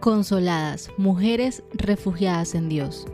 Consoladas, mujeres refugiadas en Dios.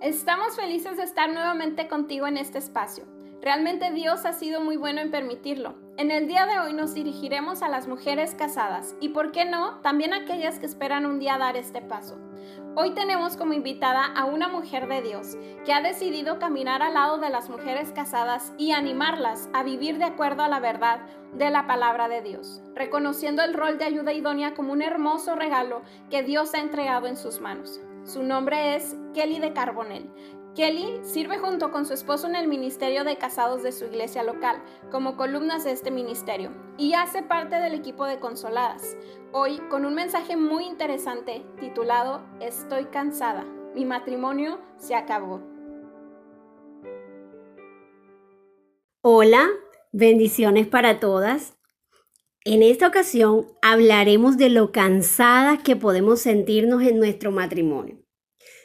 Estamos felices de estar nuevamente contigo en este espacio. Realmente Dios ha sido muy bueno en permitirlo. En el día de hoy nos dirigiremos a las mujeres casadas y, por qué no, también a aquellas que esperan un día dar este paso. Hoy tenemos como invitada a una mujer de Dios que ha decidido caminar al lado de las mujeres casadas y animarlas a vivir de acuerdo a la verdad de la palabra de Dios, reconociendo el rol de ayuda idónea como un hermoso regalo que Dios ha entregado en sus manos. Su nombre es Kelly de Carbonell. Kelly sirve junto con su esposo en el ministerio de casados de su iglesia local, como columnas de este ministerio, y hace parte del equipo de Consoladas. Hoy con un mensaje muy interesante titulado Estoy cansada, mi matrimonio se acabó. Hola, bendiciones para todas. En esta ocasión hablaremos de lo cansadas que podemos sentirnos en nuestro matrimonio.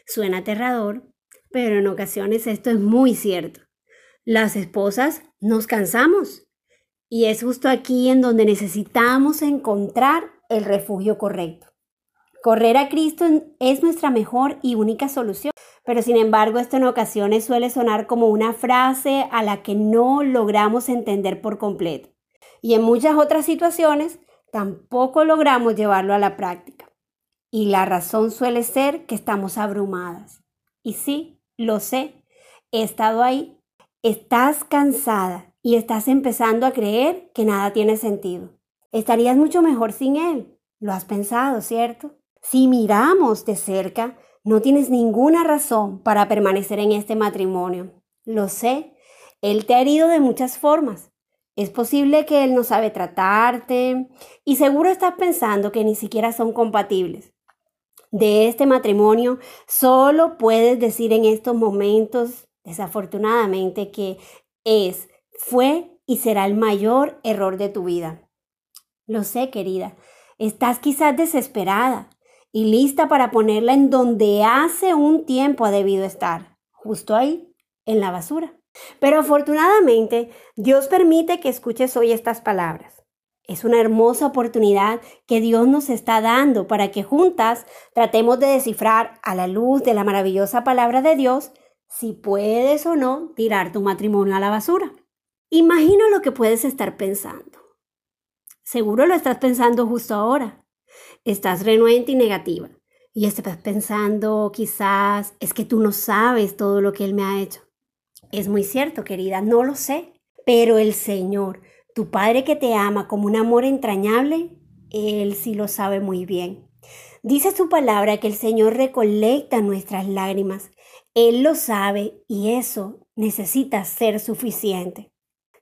Suena aterrador, pero en ocasiones esto es muy cierto. Las esposas nos cansamos y es justo aquí en donde necesitamos encontrar el refugio correcto. Correr a Cristo es nuestra mejor y única solución, pero sin embargo esto en ocasiones suele sonar como una frase a la que no logramos entender por completo. Y en muchas otras situaciones tampoco logramos llevarlo a la práctica. Y la razón suele ser que estamos abrumadas. Y sí, lo sé, he estado ahí. Estás cansada y estás empezando a creer que nada tiene sentido. Estarías mucho mejor sin él. Lo has pensado, ¿cierto? Si miramos de cerca, no tienes ninguna razón para permanecer en este matrimonio. Lo sé, él te ha herido de muchas formas. Es posible que él no sabe tratarte y seguro estás pensando que ni siquiera son compatibles de este matrimonio, solo puedes decir en estos momentos, desafortunadamente, que es, fue y será el mayor error de tu vida. Lo sé, querida. Estás quizás desesperada y lista para ponerla en donde hace un tiempo ha debido estar, justo ahí, en la basura. Pero afortunadamente, Dios permite que escuches hoy estas palabras. Es una hermosa oportunidad que Dios nos está dando para que juntas tratemos de descifrar a la luz de la maravillosa palabra de Dios si puedes o no tirar tu matrimonio a la basura. Imagino lo que puedes estar pensando. Seguro lo estás pensando justo ahora. Estás renuente y negativa. Y estás pensando quizás es que tú no sabes todo lo que Él me ha hecho. Es muy cierto, querida, no lo sé. Pero el Señor tu Padre que te ama como un amor entrañable, Él sí lo sabe muy bien. Dice su palabra que el Señor recolecta nuestras lágrimas. Él lo sabe y eso necesita ser suficiente.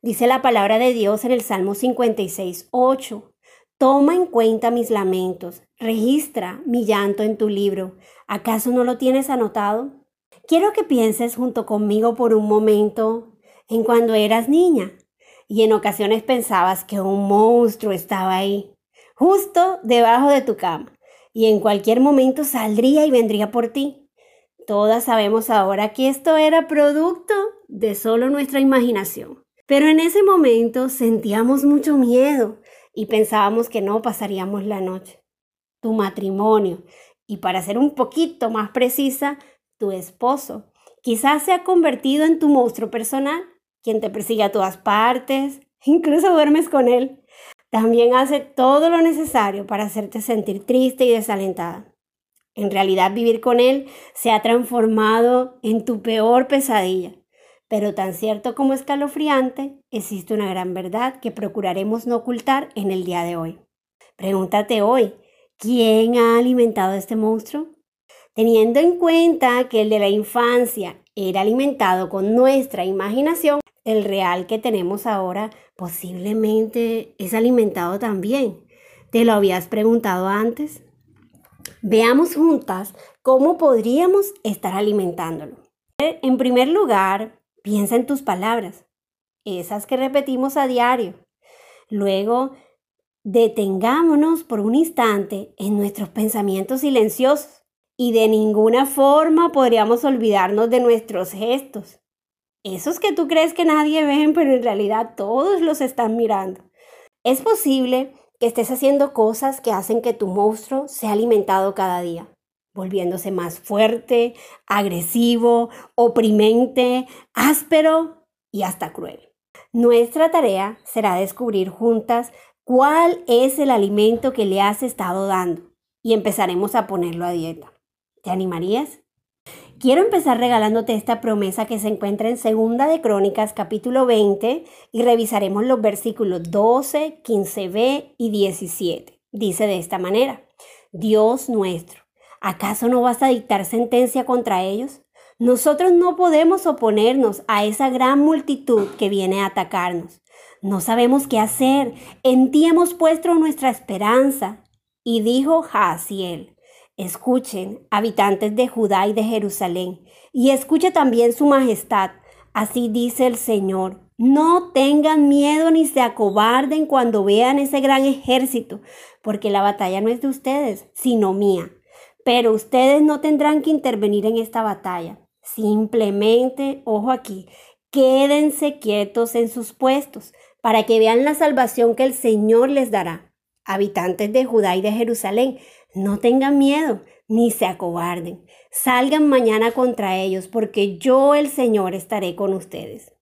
Dice la palabra de Dios en el Salmo 56, 8. Toma en cuenta mis lamentos, registra mi llanto en tu libro. ¿Acaso no lo tienes anotado? Quiero que pienses junto conmigo por un momento en cuando eras niña y en ocasiones pensabas que un monstruo estaba ahí, justo debajo de tu cama, y en cualquier momento saldría y vendría por ti. Todas sabemos ahora que esto era producto de solo nuestra imaginación. Pero en ese momento sentíamos mucho miedo y pensábamos que no pasaríamos la noche. Tu matrimonio, y para ser un poquito más precisa, tu esposo, quizás se ha convertido en tu monstruo personal quien te persigue a todas partes, incluso duermes con él. También hace todo lo necesario para hacerte sentir triste y desalentada. En realidad vivir con él se ha transformado en tu peor pesadilla. Pero tan cierto como escalofriante, existe una gran verdad que procuraremos no ocultar en el día de hoy. Pregúntate hoy, ¿quién ha alimentado a este monstruo? Teniendo en cuenta que el de la infancia era alimentado con nuestra imaginación, el real que tenemos ahora posiblemente es alimentado también. ¿Te lo habías preguntado antes? Veamos juntas cómo podríamos estar alimentándolo. En primer lugar, piensa en tus palabras, esas que repetimos a diario. Luego, detengámonos por un instante en nuestros pensamientos silenciosos y de ninguna forma podríamos olvidarnos de nuestros gestos. Esos que tú crees que nadie ve, pero en realidad todos los están mirando. Es posible que estés haciendo cosas que hacen que tu monstruo sea alimentado cada día, volviéndose más fuerte, agresivo, oprimente, áspero y hasta cruel. Nuestra tarea será descubrir juntas cuál es el alimento que le has estado dando y empezaremos a ponerlo a dieta. ¿Te animarías? Quiero empezar regalándote esta promesa que se encuentra en Segunda de Crónicas capítulo 20 y revisaremos los versículos 12, 15b y 17. Dice de esta manera, Dios nuestro, ¿acaso no vas a dictar sentencia contra ellos? Nosotros no podemos oponernos a esa gran multitud que viene a atacarnos. No sabemos qué hacer. En ti hemos puesto nuestra esperanza. Y dijo Jaasiel, Escuchen, habitantes de Judá y de Jerusalén, y escuche también su majestad. Así dice el Señor. No tengan miedo ni se acobarden cuando vean ese gran ejército, porque la batalla no es de ustedes, sino mía. Pero ustedes no tendrán que intervenir en esta batalla. Simplemente, ojo aquí, quédense quietos en sus puestos para que vean la salvación que el Señor les dará. Habitantes de Judá y de Jerusalén, no tengan miedo, ni se acobarden. Salgan mañana contra ellos, porque yo, el Señor, estaré con ustedes.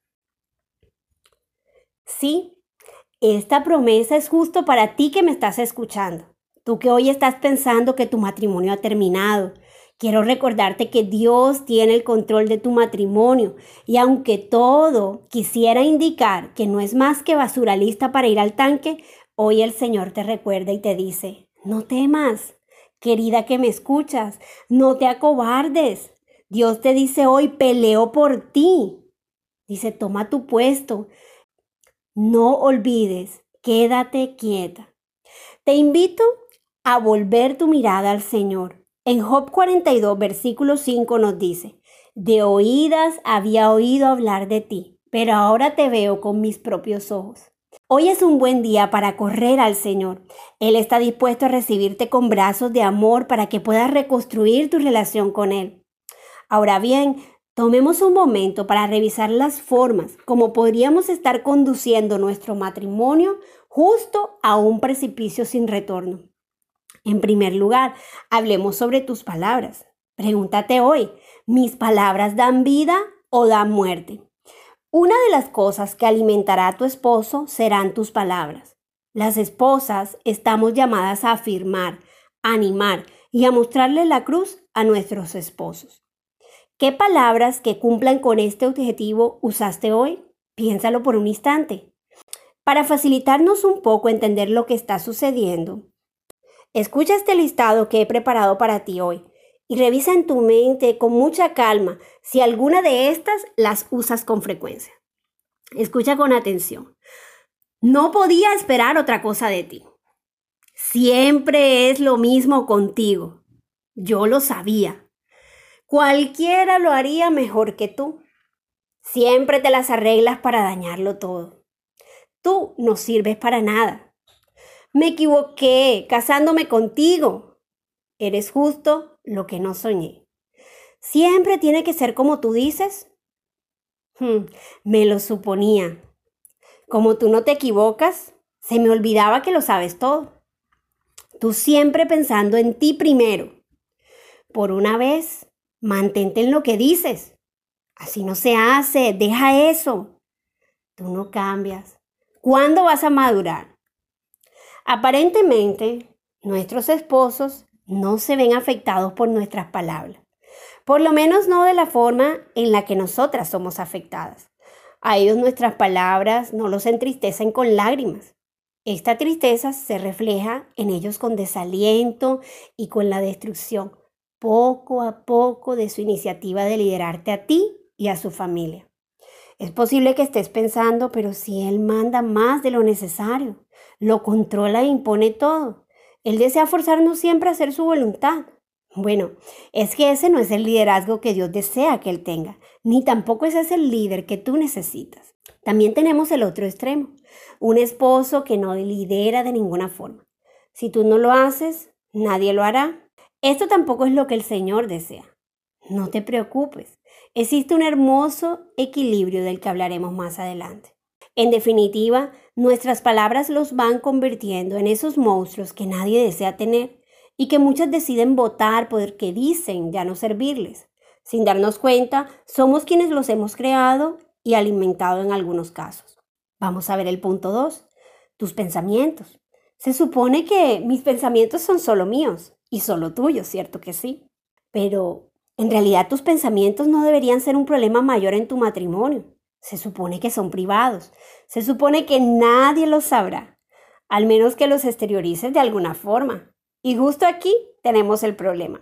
Sí, esta promesa es justo para ti que me estás escuchando. Tú que hoy estás pensando que tu matrimonio ha terminado. Quiero recordarte que Dios tiene el control de tu matrimonio y aunque todo quisiera indicar que no es más que basura lista para ir al tanque, hoy el Señor te recuerda y te dice, no temas, Querida que me escuchas, no te acobardes. Dios te dice hoy, peleo por ti. Dice, toma tu puesto. No olvides, quédate quieta. Te invito a volver tu mirada al Señor. En Job 42, versículo 5 nos dice, de oídas había oído hablar de ti, pero ahora te veo con mis propios ojos. Hoy es un buen día para correr al Señor. Él está dispuesto a recibirte con brazos de amor para que puedas reconstruir tu relación con Él. Ahora bien, tomemos un momento para revisar las formas como podríamos estar conduciendo nuestro matrimonio justo a un precipicio sin retorno. En primer lugar, hablemos sobre tus palabras. Pregúntate hoy, ¿mis palabras dan vida o dan muerte? Una de las cosas que alimentará a tu esposo serán tus palabras. Las esposas estamos llamadas a afirmar, a animar y a mostrarle la cruz a nuestros esposos. ¿Qué palabras que cumplan con este objetivo usaste hoy? Piénsalo por un instante. Para facilitarnos un poco entender lo que está sucediendo, escucha este listado que he preparado para ti hoy y revisa en tu mente con mucha calma si alguna de estas las usas con frecuencia. Escucha con atención. No podía esperar otra cosa de ti. Siempre es lo mismo contigo. Yo lo sabía. Cualquiera lo haría mejor que tú. Siempre te las arreglas para dañarlo todo. Tú no sirves para nada. Me equivoqué casándome contigo. Eres justo lo que no soñé. ¿Siempre tiene que ser como tú dices? Hmm, me lo suponía. Como tú no te equivocas, se me olvidaba que lo sabes todo. Tú siempre pensando en ti primero. Por una vez, mantente en lo que dices. Así no se hace, deja eso. Tú no cambias. ¿Cuándo vas a madurar? Aparentemente, nuestros esposos no se ven afectados por nuestras palabras. Por lo menos no de la forma en la que nosotras somos afectadas. A ellos nuestras palabras no los entristecen con lágrimas. Esta tristeza se refleja en ellos con desaliento y con la destrucción poco a poco de su iniciativa de liderarte a ti y a su familia. Es posible que estés pensando, pero si Él manda más de lo necesario, lo controla e impone todo, él desea forzarnos siempre a hacer su voluntad. Bueno, es que ese no es el liderazgo que Dios desea que Él tenga, ni tampoco ese es el líder que tú necesitas. También tenemos el otro extremo, un esposo que no lidera de ninguna forma. Si tú no lo haces, nadie lo hará. Esto tampoco es lo que el Señor desea. No te preocupes, existe un hermoso equilibrio del que hablaremos más adelante. En definitiva, nuestras palabras los van convirtiendo en esos monstruos que nadie desea tener y que muchas deciden votar porque dicen ya no servirles. Sin darnos cuenta, somos quienes los hemos creado y alimentado en algunos casos. Vamos a ver el punto 2, tus pensamientos. Se supone que mis pensamientos son solo míos y solo tuyos, ¿cierto que sí? Pero en realidad tus pensamientos no deberían ser un problema mayor en tu matrimonio. Se supone que son privados. Se supone que nadie los sabrá, al menos que los exteriorices de alguna forma. Y justo aquí tenemos el problema.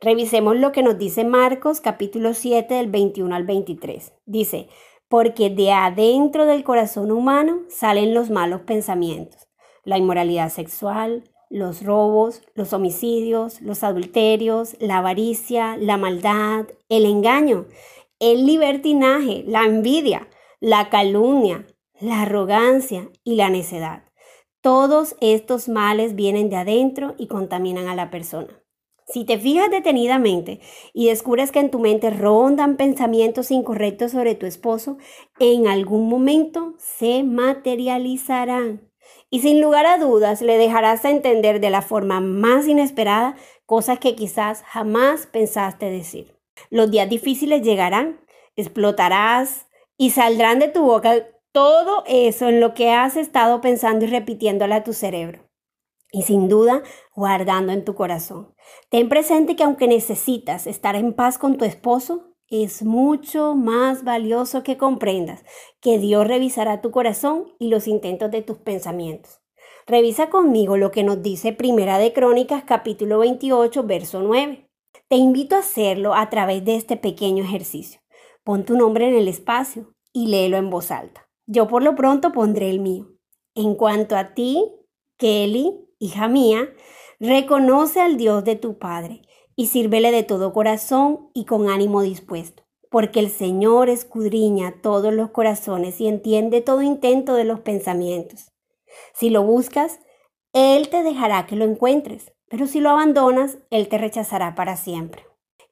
Revisemos lo que nos dice Marcos capítulo 7 del 21 al 23. Dice, porque de adentro del corazón humano salen los malos pensamientos, la inmoralidad sexual, los robos, los homicidios, los adulterios, la avaricia, la maldad, el engaño, el libertinaje, la envidia, la calumnia, la arrogancia y la necedad. Todos estos males vienen de adentro y contaminan a la persona. Si te fijas detenidamente y descubres que en tu mente rondan pensamientos incorrectos sobre tu esposo, en algún momento se materializarán. Y sin lugar a dudas le dejarás a entender de la forma más inesperada cosas que quizás jamás pensaste decir. Los días difíciles llegarán, explotarás y saldrán de tu boca todo eso en lo que has estado pensando y repitiéndole a tu cerebro. Y sin duda, guardando en tu corazón. Ten presente que aunque necesitas estar en paz con tu esposo, es mucho más valioso que comprendas que Dios revisará tu corazón y los intentos de tus pensamientos. Revisa conmigo lo que nos dice Primera de Crónicas capítulo 28 verso 9. Te invito a hacerlo a través de este pequeño ejercicio. Pon tu nombre en el espacio y léelo en voz alta. Yo por lo pronto pondré el mío. En cuanto a ti, Kelly, hija mía, reconoce al Dios de tu Padre y sírvele de todo corazón y con ánimo dispuesto, porque el Señor escudriña todos los corazones y entiende todo intento de los pensamientos. Si lo buscas, Él te dejará que lo encuentres, pero si lo abandonas, Él te rechazará para siempre.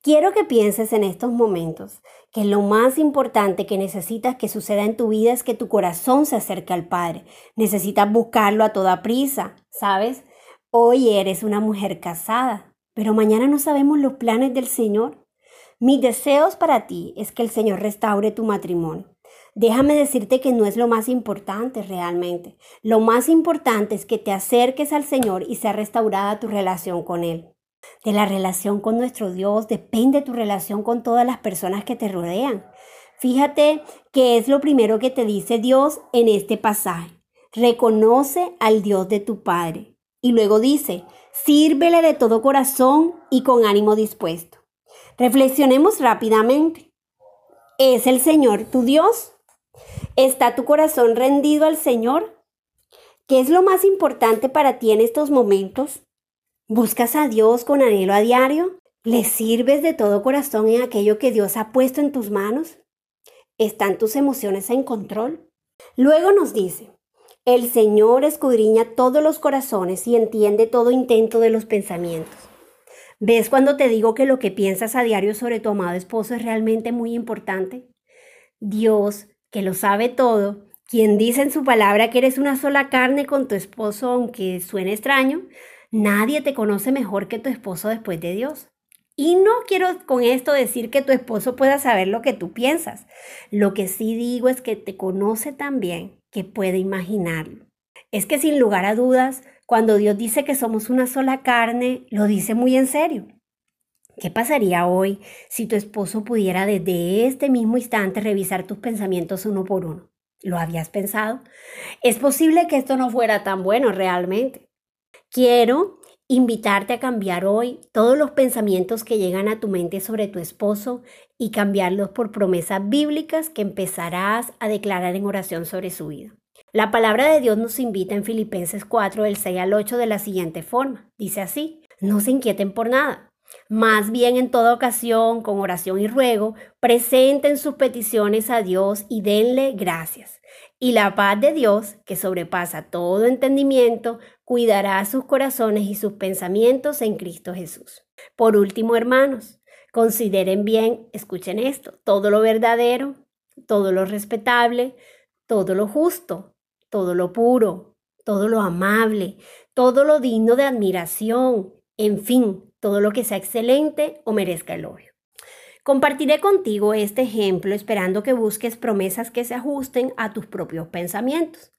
Quiero que pienses en estos momentos que lo más importante que necesitas que suceda en tu vida es que tu corazón se acerque al Padre. Necesitas buscarlo a toda prisa, ¿sabes? Hoy eres una mujer casada, pero mañana no sabemos los planes del Señor. Mis deseos para ti es que el Señor restaure tu matrimonio. Déjame decirte que no es lo más importante realmente. Lo más importante es que te acerques al Señor y sea restaurada tu relación con Él. De la relación con nuestro Dios depende tu relación con todas las personas que te rodean. Fíjate que es lo primero que te dice Dios en este pasaje. Reconoce al Dios de tu Padre. Y luego dice, Sírvele de todo corazón y con ánimo dispuesto. Reflexionemos rápidamente. ¿Es el Señor tu Dios? ¿Está tu corazón rendido al Señor? ¿Qué es lo más importante para ti en estos momentos? ¿Buscas a Dios con anhelo a diario? ¿Le sirves de todo corazón en aquello que Dios ha puesto en tus manos? ¿Están tus emociones en control? Luego nos dice, el Señor escudriña todos los corazones y entiende todo intento de los pensamientos. ¿Ves cuando te digo que lo que piensas a diario sobre tu amado esposo es realmente muy importante? Dios, que lo sabe todo, quien dice en su palabra que eres una sola carne con tu esposo, aunque suene extraño, nadie te conoce mejor que tu esposo después de Dios. Y no quiero con esto decir que tu esposo pueda saber lo que tú piensas. Lo que sí digo es que te conoce tan bien que puede imaginarlo. Es que sin lugar a dudas, cuando Dios dice que somos una sola carne, lo dice muy en serio. ¿Qué pasaría hoy si tu esposo pudiera desde este mismo instante revisar tus pensamientos uno por uno? ¿Lo habías pensado? Es posible que esto no fuera tan bueno realmente. Quiero invitarte a cambiar hoy todos los pensamientos que llegan a tu mente sobre tu esposo y cambiarlos por promesas bíblicas que empezarás a declarar en oración sobre su vida. La palabra de Dios nos invita en Filipenses 4 del 6 al 8 de la siguiente forma. Dice así, no se inquieten por nada, Más bien en toda ocasión, con oración y ruego, presenten sus peticiones a Dios y denle gracias. Y la paz de Dios, que sobrepasa todo entendimiento, cuidará sus corazones y sus pensamientos en Cristo Jesús. Por último, hermanos, consideren bien, escuchen esto, todo lo verdadero, todo lo respetable, todo lo justo, todo lo puro, todo lo amable, todo lo digno de admiración, en fin, todo lo que sea excelente o merezca elogio. Compartiré contigo este ejemplo esperando que busques promesas que se ajusten a tus propios pensamientos.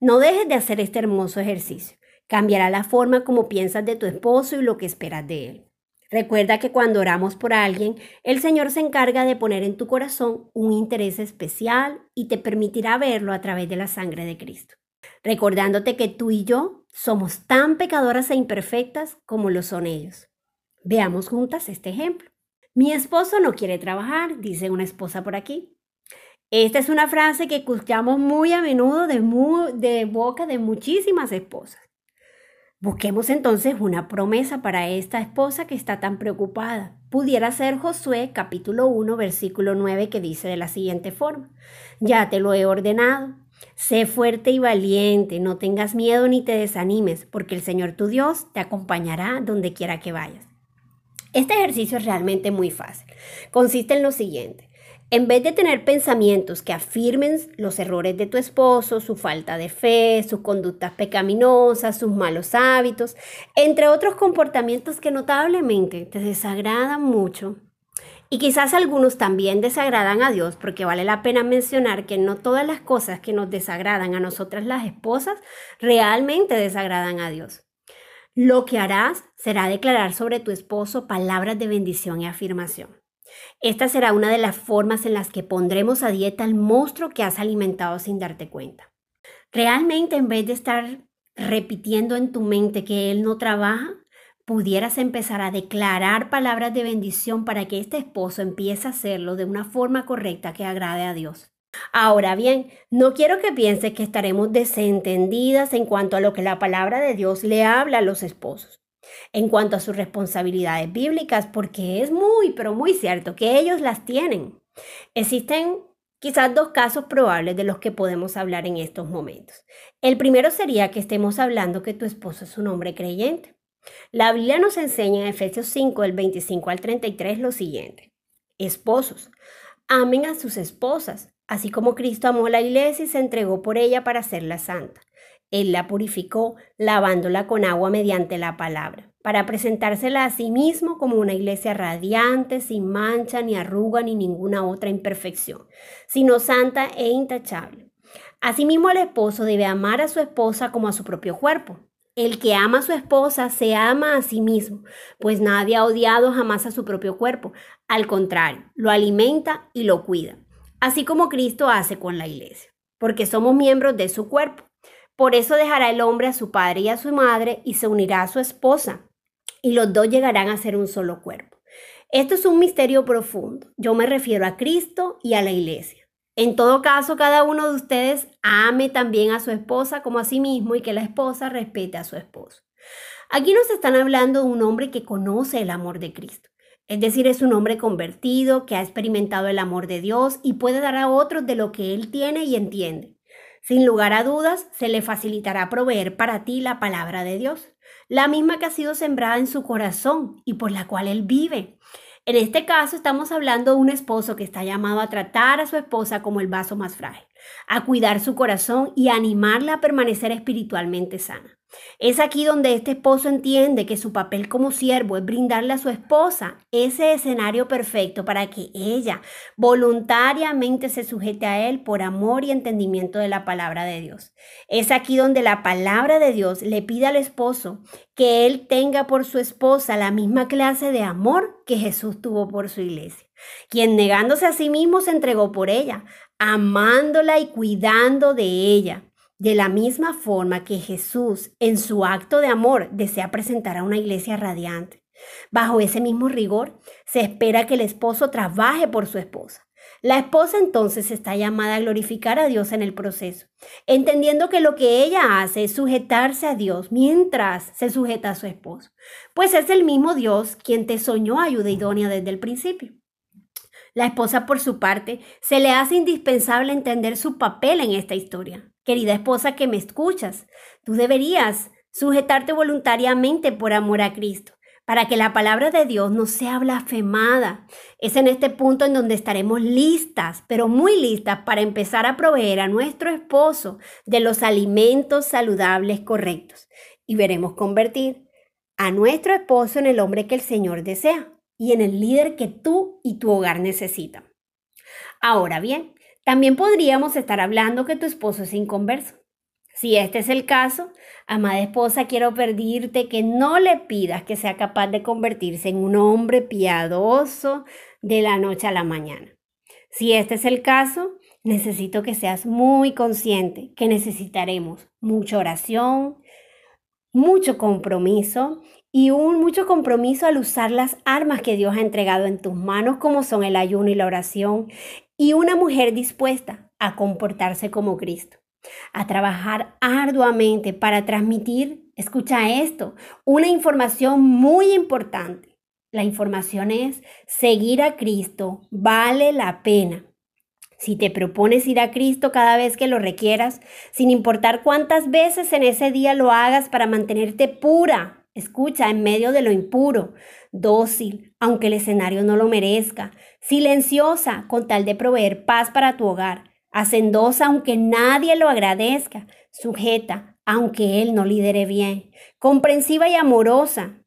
No dejes de hacer este hermoso ejercicio. Cambiará la forma como piensas de tu esposo y lo que esperas de él. Recuerda que cuando oramos por alguien, el Señor se encarga de poner en tu corazón un interés especial y te permitirá verlo a través de la sangre de Cristo. Recordándote que tú y yo somos tan pecadoras e imperfectas como lo son ellos. Veamos juntas este ejemplo. Mi esposo no quiere trabajar, dice una esposa por aquí. Esta es una frase que escuchamos muy a menudo de, de boca de muchísimas esposas. Busquemos entonces una promesa para esta esposa que está tan preocupada. Pudiera ser Josué capítulo 1 versículo 9 que dice de la siguiente forma, ya te lo he ordenado, sé fuerte y valiente, no tengas miedo ni te desanimes, porque el Señor tu Dios te acompañará donde quiera que vayas. Este ejercicio es realmente muy fácil. Consiste en lo siguiente. En vez de tener pensamientos que afirmen los errores de tu esposo, su falta de fe, sus conductas pecaminosas, sus malos hábitos, entre otros comportamientos que notablemente te desagradan mucho, y quizás algunos también desagradan a Dios, porque vale la pena mencionar que no todas las cosas que nos desagradan a nosotras las esposas realmente desagradan a Dios. Lo que harás será declarar sobre tu esposo palabras de bendición y afirmación. Esta será una de las formas en las que pondremos a dieta al monstruo que has alimentado sin darte cuenta. Realmente en vez de estar repitiendo en tu mente que él no trabaja, pudieras empezar a declarar palabras de bendición para que este esposo empiece a hacerlo de una forma correcta que agrade a Dios. Ahora bien, no quiero que pienses que estaremos desentendidas en cuanto a lo que la palabra de Dios le habla a los esposos, en cuanto a sus responsabilidades bíblicas, porque es muy, pero muy cierto que ellos las tienen. Existen quizás dos casos probables de los que podemos hablar en estos momentos. El primero sería que estemos hablando que tu esposo es un hombre creyente. La Biblia nos enseña en Efesios 5, del 25 al 33, lo siguiente. Esposos, amen a sus esposas Así como Cristo amó la iglesia y se entregó por ella para hacerla santa. Él la purificó lavándola con agua mediante la palabra, para presentársela a sí mismo como una iglesia radiante, sin mancha, ni arruga, ni ninguna otra imperfección, sino santa e intachable. Asimismo, el esposo debe amar a su esposa como a su propio cuerpo. El que ama a su esposa se ama a sí mismo, pues nadie ha odiado jamás a su propio cuerpo. Al contrario, lo alimenta y lo cuida así como Cristo hace con la iglesia, porque somos miembros de su cuerpo. Por eso dejará el hombre a su padre y a su madre y se unirá a su esposa, y los dos llegarán a ser un solo cuerpo. Esto es un misterio profundo. Yo me refiero a Cristo y a la iglesia. En todo caso, cada uno de ustedes ame también a su esposa como a sí mismo y que la esposa respete a su esposo. Aquí nos están hablando de un hombre que conoce el amor de Cristo. Es decir, es un hombre convertido que ha experimentado el amor de Dios y puede dar a otros de lo que él tiene y entiende. Sin lugar a dudas, se le facilitará proveer para ti la palabra de Dios, la misma que ha sido sembrada en su corazón y por la cual él vive. En este caso estamos hablando de un esposo que está llamado a tratar a su esposa como el vaso más frágil, a cuidar su corazón y animarla a permanecer espiritualmente sana. Es aquí donde este esposo entiende que su papel como siervo es brindarle a su esposa ese escenario perfecto para que ella voluntariamente se sujete a él por amor y entendimiento de la palabra de Dios. Es aquí donde la palabra de Dios le pide al esposo que él tenga por su esposa la misma clase de amor que Jesús tuvo por su iglesia, quien negándose a sí mismo se entregó por ella, amándola y cuidando de ella de la misma forma que Jesús, en su acto de amor, desea presentar a una iglesia radiante. Bajo ese mismo rigor, se espera que el esposo trabaje por su esposa. La esposa entonces está llamada a glorificar a Dios en el proceso, entendiendo que lo que ella hace es sujetarse a Dios mientras se sujeta a su esposo, pues es el mismo Dios quien te soñó ayuda idónea desde el principio. La esposa, por su parte, se le hace indispensable entender su papel en esta historia. Querida esposa que me escuchas, tú deberías sujetarte voluntariamente por amor a Cristo para que la palabra de Dios no sea blasfemada. Es en este punto en donde estaremos listas, pero muy listas para empezar a proveer a nuestro esposo de los alimentos saludables correctos y veremos convertir a nuestro esposo en el hombre que el Señor desea y en el líder que tú y tu hogar necesitan. Ahora bien, también podríamos estar hablando que tu esposo es inconverso. Si este es el caso, amada esposa, quiero pedirte que no le pidas que sea capaz de convertirse en un hombre piadoso de la noche a la mañana. Si este es el caso, necesito que seas muy consciente que necesitaremos mucha oración, mucho compromiso y un mucho compromiso al usar las armas que Dios ha entregado en tus manos como son el ayuno y la oración y una mujer dispuesta a comportarse como Cristo a trabajar arduamente para transmitir, escucha esto, una información muy importante. La información es, seguir a Cristo vale la pena. Si te propones ir a Cristo cada vez que lo requieras, sin importar cuántas veces en ese día lo hagas para mantenerte pura, escucha, en medio de lo impuro, dócil, aunque el escenario no lo merezca, silenciosa, con tal de proveer paz para tu hogar, hacendosa aunque nadie lo agradezca, sujeta aunque él no lidere bien, comprensiva y amorosa.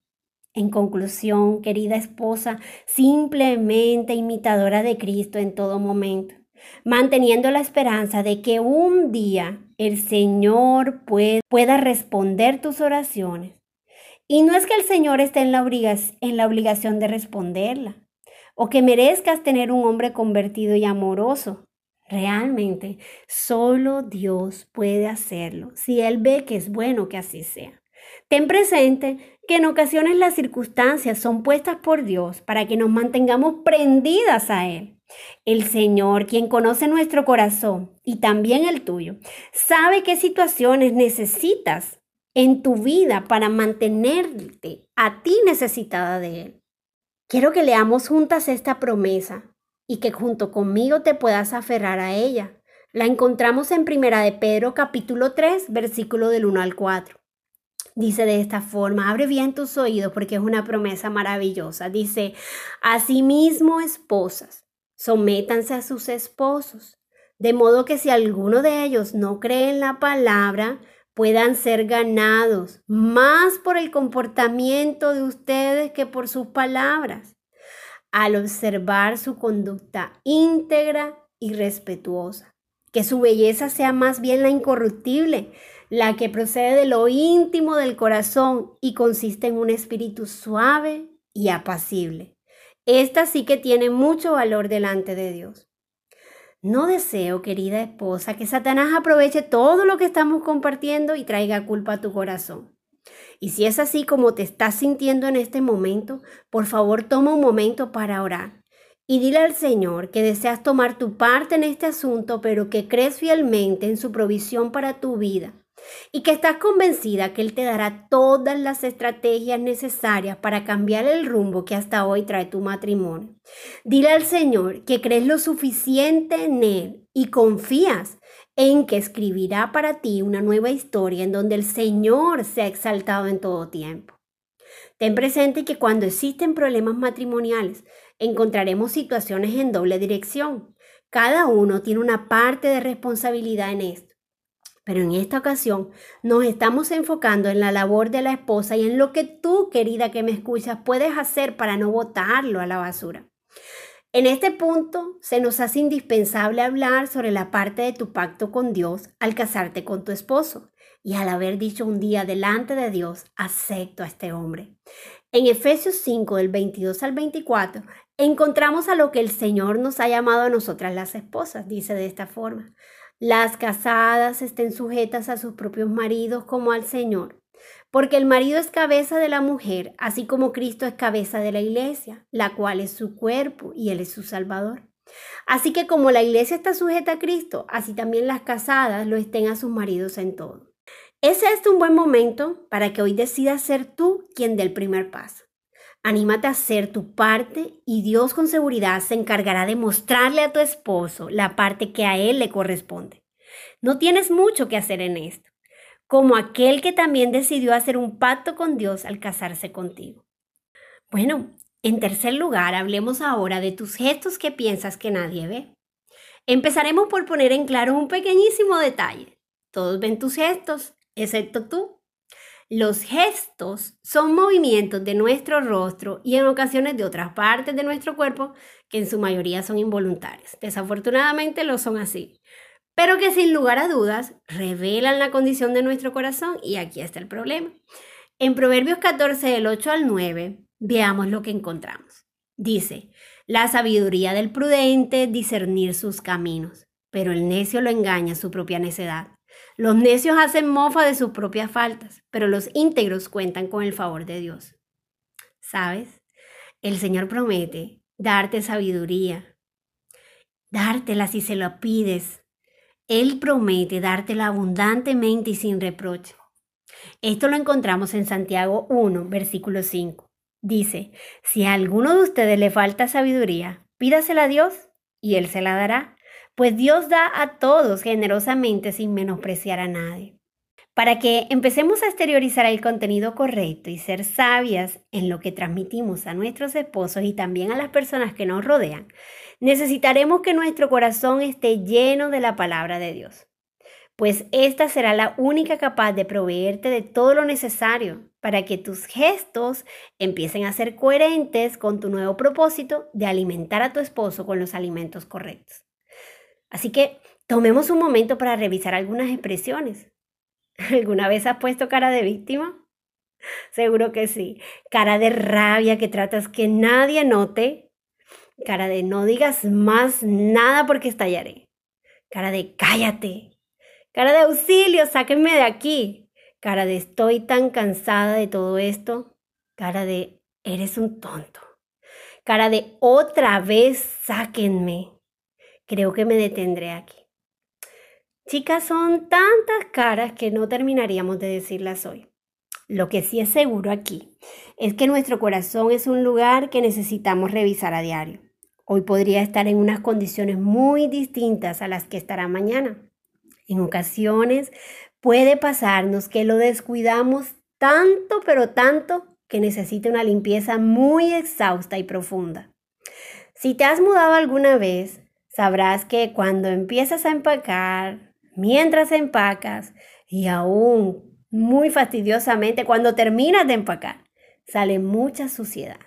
En conclusión, querida esposa, simplemente imitadora de Cristo en todo momento, manteniendo la esperanza de que un día el Señor pueda responder tus oraciones. Y no es que el Señor esté en la, obligación de responderla, o que merezcas tener un hombre convertido y amoroso, Realmente, solo Dios puede hacerlo si Él ve que es bueno que así sea. Ten presente que en ocasiones las circunstancias son puestas por Dios para que nos mantengamos prendidas a Él. El Señor, quien conoce nuestro corazón y también el tuyo, sabe qué situaciones necesitas en tu vida para mantenerte a ti necesitada de Él. Quiero que leamos juntas esta promesa y que junto conmigo te puedas aferrar a ella. La encontramos en Primera de Pedro capítulo 3, versículo del 1 al 4. Dice de esta forma, abre bien tus oídos porque es una promesa maravillosa. Dice, asimismo esposas, sométanse a sus esposos, de modo que si alguno de ellos no cree en la palabra, puedan ser ganados más por el comportamiento de ustedes que por sus palabras al observar su conducta íntegra y respetuosa. Que su belleza sea más bien la incorruptible, la que procede de lo íntimo del corazón y consiste en un espíritu suave y apacible. Esta sí que tiene mucho valor delante de Dios. No deseo, querida esposa, que Satanás aproveche todo lo que estamos compartiendo y traiga culpa a tu corazón. Y si es así como te estás sintiendo en este momento, por favor toma un momento para orar. Y dile al Señor que deseas tomar tu parte en este asunto, pero que crees fielmente en su provisión para tu vida. Y que estás convencida que Él te dará todas las estrategias necesarias para cambiar el rumbo que hasta hoy trae tu matrimonio. Dile al Señor que crees lo suficiente en Él y confías en que escribirá para ti una nueva historia en donde el Señor se ha exaltado en todo tiempo. Ten presente que cuando existen problemas matrimoniales, encontraremos situaciones en doble dirección. Cada uno tiene una parte de responsabilidad en esto. Pero en esta ocasión nos estamos enfocando en la labor de la esposa y en lo que tú, querida que me escuchas, puedes hacer para no botarlo a la basura. En este punto se nos hace indispensable hablar sobre la parte de tu pacto con Dios al casarte con tu esposo y al haber dicho un día delante de Dios, acepto a este hombre. En Efesios 5 del 22 al 24 encontramos a lo que el Señor nos ha llamado a nosotras las esposas, dice de esta forma. Las casadas estén sujetas a sus propios maridos como al Señor porque el marido es cabeza de la mujer, así como Cristo es cabeza de la iglesia, la cual es su cuerpo y él es su salvador. Así que como la iglesia está sujeta a Cristo, así también las casadas lo estén a sus maridos en todo. ¿Es este un buen momento para que hoy decidas ser tú quien dé el primer paso? Anímate a hacer tu parte y Dios con seguridad se encargará de mostrarle a tu esposo la parte que a él le corresponde. No tienes mucho que hacer en esto, como aquel que también decidió hacer un pacto con Dios al casarse contigo. Bueno, en tercer lugar, hablemos ahora de tus gestos que piensas que nadie ve. Empezaremos por poner en claro un pequeñísimo detalle. Todos ven tus gestos, excepto tú. Los gestos son movimientos de nuestro rostro y en ocasiones de otras partes de nuestro cuerpo que en su mayoría son involuntarios. Desafortunadamente lo son así, pero que sin lugar a dudas revelan la condición de nuestro corazón y aquí está el problema. En Proverbios 14, del 8 al 9, veamos lo que encontramos. Dice, la sabiduría del prudente discernir sus caminos, pero el necio lo engaña su propia necedad. Los necios hacen mofa de sus propias faltas, pero los íntegros cuentan con el favor de Dios. ¿Sabes? El Señor promete darte sabiduría, dártela si se lo pides. Él promete dártela abundantemente y sin reproche. Esto lo encontramos en Santiago 1, versículo 5. Dice, si a alguno de ustedes le falta sabiduría, pídasela a Dios y Él se la dará pues Dios da a todos generosamente sin menospreciar a nadie. Para que empecemos a exteriorizar el contenido correcto y ser sabias en lo que transmitimos a nuestros esposos y también a las personas que nos rodean, necesitaremos que nuestro corazón esté lleno de la palabra de Dios, pues esta será la única capaz de proveerte de todo lo necesario para que tus gestos empiecen a ser coherentes con tu nuevo propósito de alimentar a tu esposo con los alimentos correctos. Así que tomemos un momento para revisar algunas expresiones. ¿Alguna vez has puesto cara de víctima? Seguro que sí. Cara de rabia que tratas que nadie note. Cara de no digas más nada porque estallaré. Cara de cállate. Cara de auxilio, sáquenme de aquí. Cara de estoy tan cansada de todo esto. Cara de eres un tonto. Cara de otra vez sáquenme. Creo que me detendré aquí. Chicas, son tantas caras que no terminaríamos de decirlas hoy. Lo que sí es seguro aquí es que nuestro corazón es un lugar que necesitamos revisar a diario. Hoy podría estar en unas condiciones muy distintas a las que estará mañana. En ocasiones puede pasarnos que lo descuidamos tanto, pero tanto, que necesita una limpieza muy exhausta y profunda. Si te has mudado alguna vez, sabrás que cuando empiezas a empacar, mientras empacas y aún muy fastidiosamente cuando terminas de empacar, sale mucha suciedad.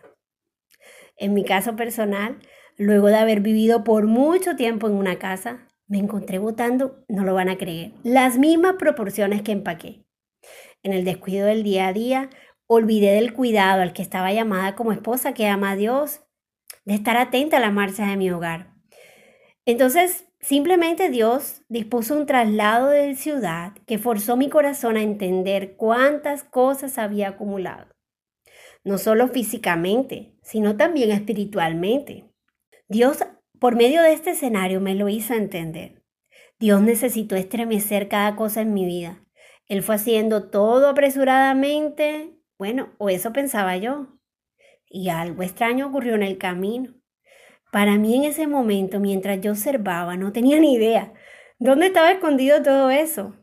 En mi caso personal, luego de haber vivido por mucho tiempo en una casa, me encontré botando, no lo van a creer, las mismas proporciones que empaqué. En el descuido del día a día, olvidé del cuidado al que estaba llamada como esposa que ama a Dios, de estar atenta a la marcha de mi hogar. Entonces, simplemente Dios dispuso un traslado de ciudad que forzó mi corazón a entender cuántas cosas había acumulado. No solo físicamente, sino también espiritualmente. Dios, por medio de este escenario, me lo hizo entender. Dios necesitó estremecer cada cosa en mi vida. Él fue haciendo todo apresuradamente. Bueno, o eso pensaba yo. Y algo extraño ocurrió en el camino. Para mí en ese momento, mientras yo observaba, no tenía ni idea dónde estaba escondido todo eso.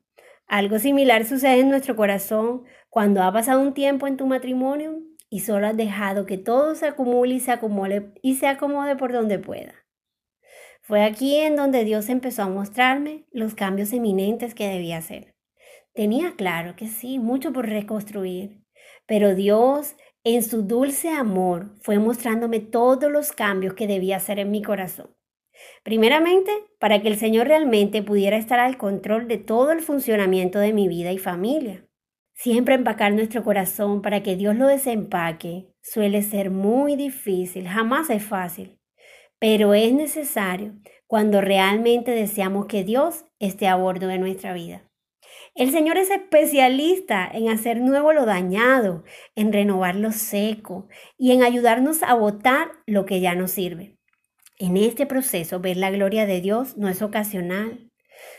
Algo similar sucede en nuestro corazón cuando ha pasado un tiempo en tu matrimonio y solo has dejado que todo se acumule y se acumule y se acomode por donde pueda. Fue aquí en donde Dios empezó a mostrarme los cambios eminentes que debía hacer. Tenía claro que sí, mucho por reconstruir, pero Dios en su dulce amor fue mostrándome todos los cambios que debía hacer en mi corazón. Primeramente, para que el Señor realmente pudiera estar al control de todo el funcionamiento de mi vida y familia. Siempre empacar nuestro corazón para que Dios lo desempaque suele ser muy difícil, jamás es fácil, pero es necesario cuando realmente deseamos que Dios esté a bordo de nuestra vida. El Señor es especialista en hacer nuevo lo dañado, en renovar lo seco y en ayudarnos a botar lo que ya no sirve. En este proceso, ver la gloria de Dios no es ocasional.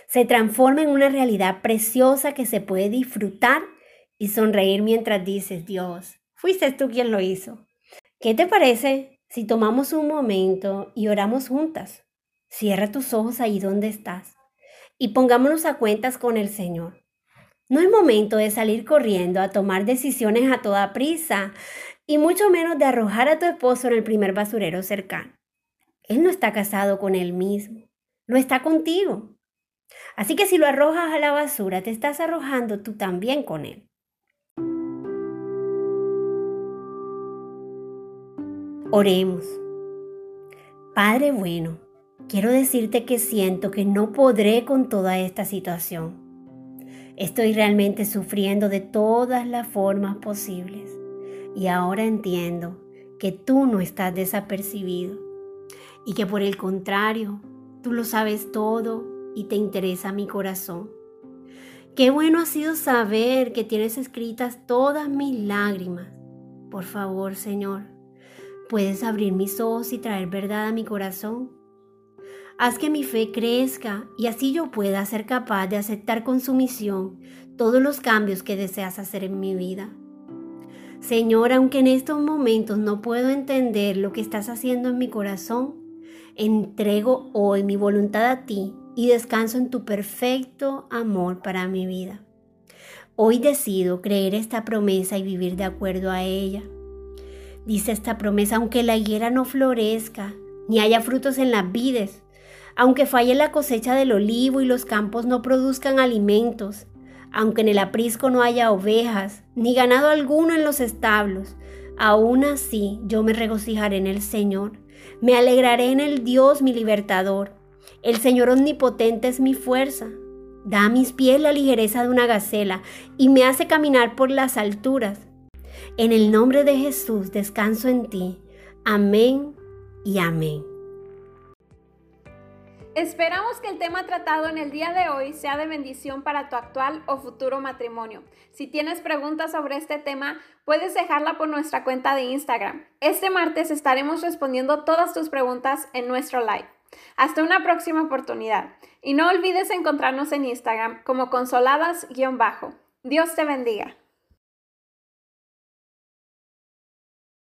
Se transforma en una realidad preciosa que se puede disfrutar y sonreír mientras dices, Dios, fuiste tú quien lo hizo. ¿Qué te parece si tomamos un momento y oramos juntas? Cierra tus ojos ahí donde estás y pongámonos a cuentas con el Señor. No es momento de salir corriendo a tomar decisiones a toda prisa y mucho menos de arrojar a tu esposo en el primer basurero cercano. Él no está casado con él mismo, lo está contigo. Así que si lo arrojas a la basura, te estás arrojando tú también con él. Oremos. Padre bueno, quiero decirte que siento que no podré con toda esta situación. Estoy realmente sufriendo de todas las formas posibles y ahora entiendo que tú no estás desapercibido y que por el contrario, tú lo sabes todo y te interesa mi corazón. Qué bueno ha sido saber que tienes escritas todas mis lágrimas. Por favor, Señor, ¿puedes abrir mis ojos y traer verdad a mi corazón? Haz que mi fe crezca y así yo pueda ser capaz de aceptar con sumisión todos los cambios que deseas hacer en mi vida. Señor, aunque en estos momentos no puedo entender lo que estás haciendo en mi corazón, entrego hoy mi voluntad a ti y descanso en tu perfecto amor para mi vida. Hoy decido creer esta promesa y vivir de acuerdo a ella. Dice esta promesa, aunque la higuera no florezca, ni haya frutos en las vides, aunque falle la cosecha del olivo y los campos no produzcan alimentos, aunque en el aprisco no haya ovejas, ni ganado alguno en los establos, aún así yo me regocijaré en el Señor me alegraré en el Dios mi libertador. El Señor omnipotente es mi fuerza. Da a mis pies la ligereza de una gacela y me hace caminar por las alturas. En el nombre de Jesús descanso en ti. Amén y amén. Esperamos que el tema tratado en el día de hoy sea de bendición para tu actual o futuro matrimonio. Si tienes preguntas sobre este tema, puedes dejarla por nuestra cuenta de Instagram. Este martes estaremos respondiendo todas tus preguntas en nuestro live. Hasta una próxima oportunidad. Y no olvides encontrarnos en Instagram como consoladas-bajo. Dios te bendiga.